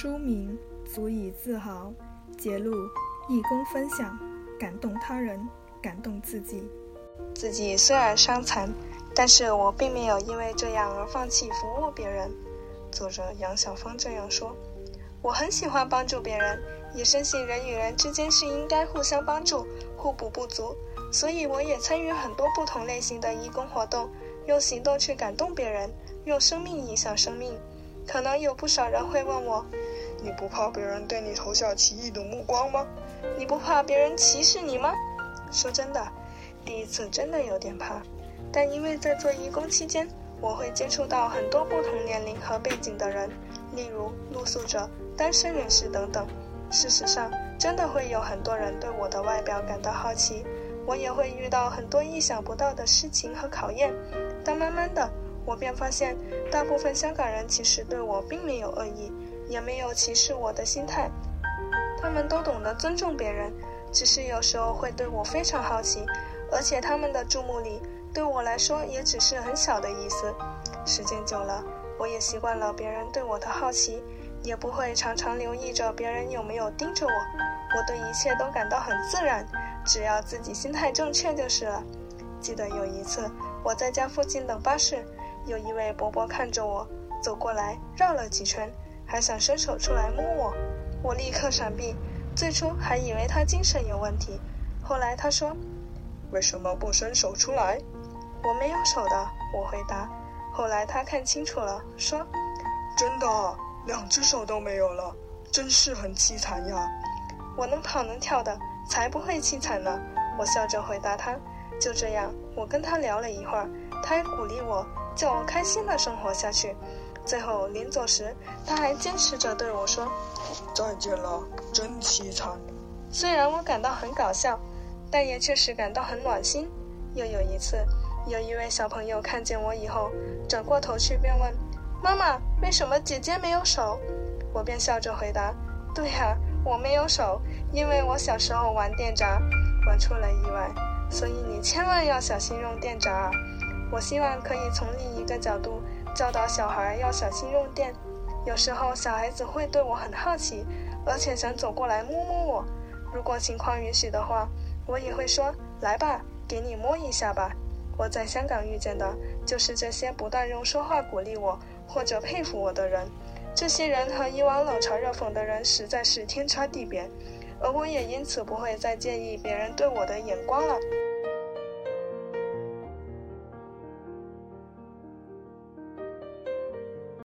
书名足以自豪，揭露义工分享，感动他人，感动自己。自己虽然伤残，但是我并没有因为这样而放弃服务别人。作者杨小芳这样说：“我很喜欢帮助别人，也深信人与人之间是应该互相帮助、互补不足，所以我也参与很多不同类型的义工活动，用行动去感动别人，用生命影响生命。”可能有不少人会问我：“你不怕别人对你投下奇异的目光吗？你不怕别人歧视你吗？”说真的，第一次真的有点怕，但因为在做义工期间，我会接触到很多不同年龄和背景的人，例如露宿者、单身人士等等。事实上，真的会有很多人对我的外表感到好奇，我也会遇到很多意想不到的事情和考验。但慢慢的，我便发现，大部分香港人其实对我并没有恶意，也没有歧视我的心态。他们都懂得尊重别人，只是有时候会对我非常好奇，而且他们的注目礼对我来说也只是很小的意思。时间久了，我也习惯了别人对我的好奇，也不会常常留意着别人有没有盯着我。我对一切都感到很自然，只要自己心态正确就是了。记得有一次，我在家附近等巴士。有一位伯伯看着我走过来，绕了几圈，还想伸手出来摸我，我立刻闪避。最初还以为他精神有问题，后来他说：“为什么不伸手出来？”我没有手的，我回答。后来他看清楚了，说：“真的，两只手都没有了，真是很凄惨呀。”我能跑能跳的，才不会凄惨呢。我笑着回答他。就这样，我跟他聊了一会儿，他还鼓励我。叫我开心的生活下去。最后临走时，他还坚持着对我说：“再见了，真凄惨。”虽然我感到很搞笑，但也确实感到很暖心。又有一次，有一位小朋友看见我以后，转过头去便问：“妈妈，为什么姐姐没有手？”我便笑着回答：“对呀，我没有手，因为我小时候玩电闸，玩出了意外，所以你千万要小心用电闸啊。”我希望可以从另一个角度教导小孩要小心用电。有时候小孩子会对我很好奇，而且想走过来摸摸我。如果情况允许的话，我也会说：“来吧，给你摸一下吧。”我在香港遇见的就是这些不断用说话鼓励我或者佩服我的人。这些人和以往冷嘲热讽的人实在是天差地别，而我也因此不会再介意别人对我的眼光了。